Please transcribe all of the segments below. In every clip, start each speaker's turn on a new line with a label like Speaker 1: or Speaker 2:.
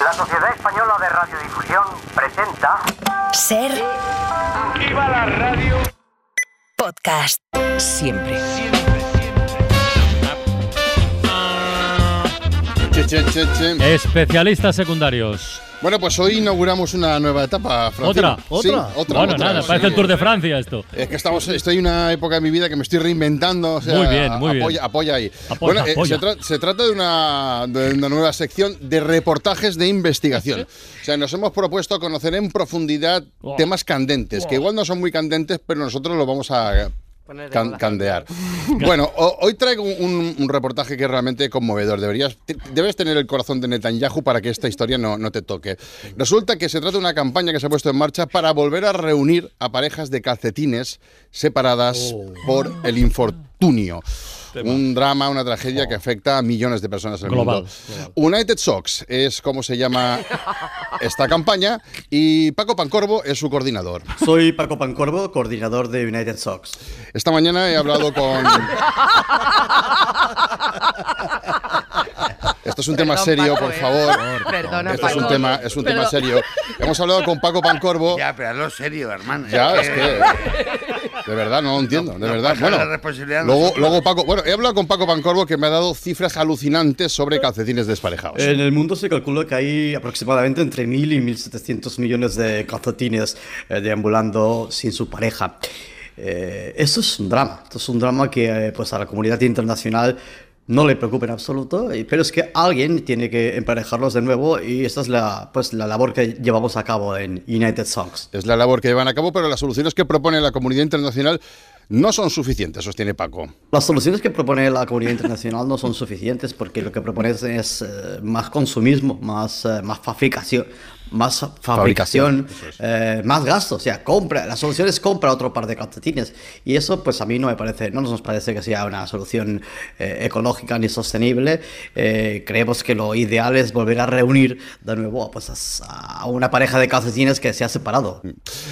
Speaker 1: La Sociedad Española de Radiodifusión presenta
Speaker 2: Ser
Speaker 3: ¡Viva la radio!
Speaker 2: podcast. Siempre.
Speaker 4: Che, che, che, che.
Speaker 5: Especialistas secundarios.
Speaker 4: Bueno, pues hoy inauguramos una nueva etapa, Francino.
Speaker 5: ¿Otra?
Speaker 4: Sí,
Speaker 5: ¿Otra?
Speaker 4: otra.
Speaker 5: Bueno,
Speaker 4: otra,
Speaker 5: nada,
Speaker 4: sí.
Speaker 5: parece el Tour de Francia esto.
Speaker 4: Es que estamos, estoy en una época de mi vida que me estoy reinventando. o sea,
Speaker 5: Muy bien, muy bien.
Speaker 4: apoya, ahí.
Speaker 5: Apoya,
Speaker 4: bueno, eh, se, tra- se trata de una, de una nueva sección de reportajes de investigación. O sea, nos hemos propuesto conocer en profundidad temas candentes, que igual no son muy candentes, pero nosotros lo vamos a can- candear. Bueno, o- hoy traigo un, un reportaje que es realmente conmovedor. Deberías, te- debes tener el corazón de Netanyahu para que esta historia no, no te toque. Resulta que se trata de una campaña que se ha puesto en marcha para volver a reunir a parejas de calcetines separadas por el infortunio. Un drama, una tragedia que afecta a millones de personas en el
Speaker 5: Global,
Speaker 4: mundo. United Socks es como se llama esta campaña y Paco Pancorbo es su coordinador.
Speaker 6: Soy Paco Pancorbo, coordinador de United Sox.
Speaker 4: Esta mañana he hablado con. Esto es un tema
Speaker 7: Perdón,
Speaker 4: serio,
Speaker 7: Paco,
Speaker 4: por
Speaker 7: eh.
Speaker 4: favor.
Speaker 7: Perdona,
Speaker 4: Esto es un
Speaker 7: Paco.
Speaker 4: tema, es un tema serio. Hemos hablado con Paco Pancorbo.
Speaker 3: Ya, pero hazlo serio, hermano.
Speaker 4: Ya, es que. De verdad, no lo entiendo, de
Speaker 3: no
Speaker 4: verdad.
Speaker 3: pasa
Speaker 4: Bueno,
Speaker 3: la responsabilidad
Speaker 4: luego, luego Paco. Bueno, he hablado con Paco Pancorbo que me ha dado cifras alucinantes sobre calcetines desparejados.
Speaker 6: En el mundo se calcula que hay aproximadamente entre 1.000 y 1.700 millones de calcetines eh, deambulando sin su pareja. Eh, esto es un drama, esto es un drama que eh, pues a la comunidad internacional no le preocupa en absoluto, pero es que alguien tiene que emparejarlos de nuevo y esta es la, pues, la labor que llevamos a cabo en United Songs.
Speaker 4: Es la labor que llevan a cabo, pero las soluciones que propone la comunidad internacional no son suficientes, sostiene Paco.
Speaker 6: Las soluciones que propone la comunidad internacional no son suficientes porque lo que propone es, es, eh, más consumismo, más, eh, más fabricación, más fabricación, eh, más gasto. O sea, compra. La solución es compra otro par de calcetines. Y eso, pues a mí no me parece, no nos parece que sea una solución eh, ecológica ni sostenible. Eh, creemos que lo ideal es volver a reunir de nuevo pues, a, a una pareja de calcetines que se ha separado.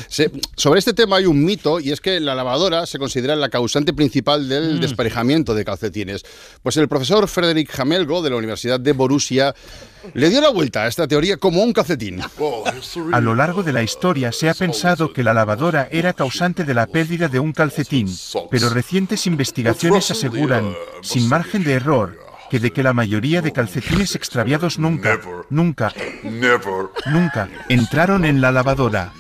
Speaker 4: Se- sobre este tema hay un mito y es que la lavadora se considera la causante principal del desparejamiento de calcetines. Pues el profesor Frederick Hamelgo de la Universidad de Borussia le dio la vuelta a esta teoría como un calcetín.
Speaker 8: A lo largo de la historia se ha pensado que la lavadora era causante de la pérdida de un calcetín, pero recientes investigaciones aseguran, sin margen de error, que de que la mayoría de calcetines extraviados nunca, nunca, nunca entraron en la lavadora.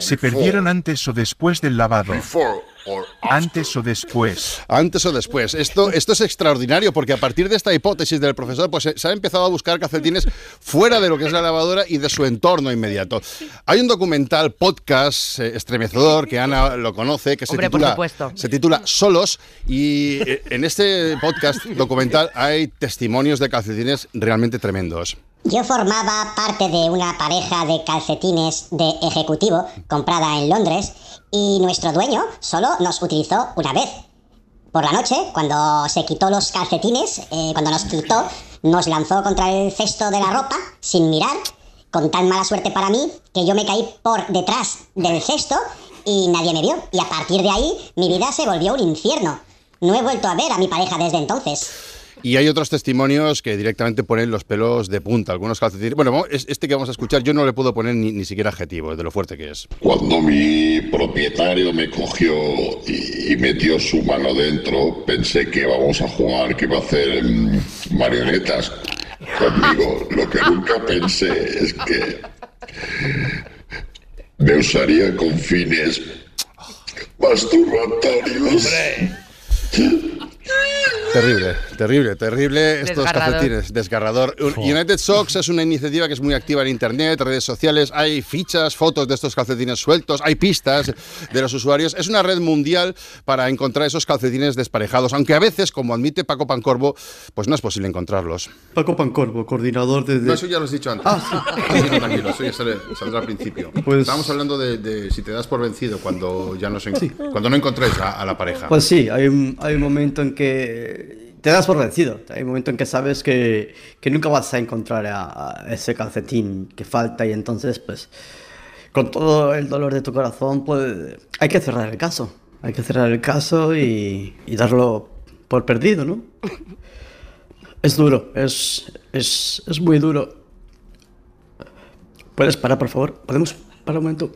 Speaker 8: Se perdieron antes o después del lavado. Antes o después.
Speaker 4: Antes o después. Esto, esto es extraordinario porque a partir de esta hipótesis del profesor, pues se- se ha empezado a buscar calcetines fuera de lo que es la lavadora y de su entorno inmediato. Hay un documental, podcast eh, estremecedor, que Ana lo conoce, que se
Speaker 7: Hombre,
Speaker 4: titula, se titula Solos. Y eh, en este podcast documental hay testimonios de calcetines realmente tremendos.
Speaker 9: Yo formaba parte de una pareja de calcetines de ejecutivo comprada en Londres y nuestro dueño solo nos utilizó una vez. Por la noche, cuando se quitó los calcetines, eh, cuando nos quitó, nos lanzó contra el cesto de la ropa sin mirar, con tan mala suerte para mí que yo me caí por detrás del cesto y nadie me vio. Y a partir de ahí, mi vida se volvió un infierno. No he vuelto a ver a mi pareja desde entonces.
Speaker 4: Y hay otros testimonios que directamente ponen los pelos de punta. Algunos calcetines. Bueno, vamos- es- este que vamos a escuchar, yo no le puedo poner ni, ni siquiera adjetivo, de lo fuerte que es.
Speaker 10: Cuando mi propietario me cogió y, y metió su mano dentro, pensé que íbamos a jugar, que iba a hacer mm, marionetas conmigo. Lo que nunca pensé es que me usaría con fines masturbatorios.
Speaker 4: Terrible, terrible, terrible estos
Speaker 7: Desgarrador.
Speaker 4: calcetines, desgarrador. Un- United Socks es una iniciativa que es muy activa en internet, redes sociales, hay fichas, fotos de estos calcetines sueltos, hay pistas de los usuarios. Es una red mundial para encontrar esos calcetines desparejados, aunque a veces, como admite Paco Pancorbo, pues no es posible encontrarlos.
Speaker 6: Paco Pancorbo, coordinador de... de-
Speaker 4: ya lo has dicho antes.
Speaker 6: Ah,
Speaker 4: tranquilo, eso ya sale- saldrá al principio.
Speaker 6: Pues-
Speaker 4: Estábamos hablando de, de si te das por vencido cuando ya no se, cuando no encontréis a, a la pareja.
Speaker 6: Pues sí, hay un, hay un momento en que te das por vencido. Hay un momento en que sabes que, que nunca vas a encontrar a, a ese calcetín que falta y entonces, pues, con todo el dolor de tu corazón, pues, hay que cerrar el caso. Hay que cerrar el caso y, y darlo por perdido, ¿no? Es duro, es, es, es muy duro. ¿Puedes parar, por favor? ¿Podemos parar un momento?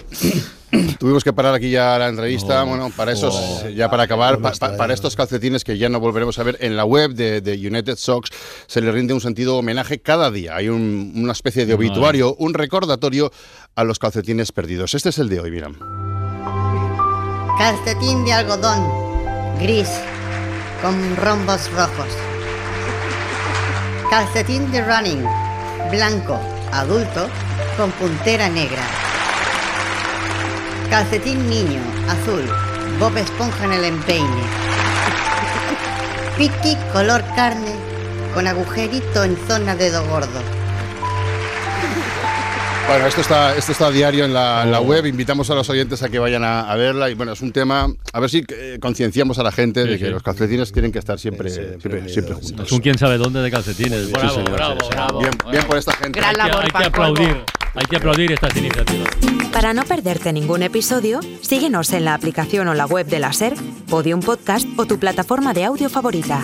Speaker 4: Tuvimos que parar aquí ya la entrevista. bueno, para esos, ya para acabar, pa- pa- para estos calcetines que ya no volveremos a ver en la web de, de United Socks, se le rinde un sentido homenaje cada día. Hay un- una especie de obituario, un recordatorio a los calcetines perdidos. Este es el de hoy, mira.
Speaker 7: Calcetín de algodón, gris, con rombos rojos. Calcetín de running, blanco, adulto, con puntera negra. Calcetín niño, azul, Bob Esponja en el empeine. Piki color carne, con agujerito en zona dedo gordo.
Speaker 4: Bueno, esto está, esto está a diario en la, en la web. Invitamos a los oyentes a que vayan a, a verla. Y bueno, es un tema. A ver si eh, concienciamos a la gente de que
Speaker 5: sí.
Speaker 4: los calcetines tienen que estar siempre, siempre, siempre juntos.
Speaker 5: Es un quién sabe dónde de calcetines.
Speaker 4: Sí, señor, sí, sí. Bien, bien por esta gente.
Speaker 5: Hay que, hay que aplaudir, hay que aplaudir estas iniciativas.
Speaker 2: Para no perderte ningún episodio, síguenos en la aplicación o la web de la SER, Podium Podcast o tu plataforma de audio favorita.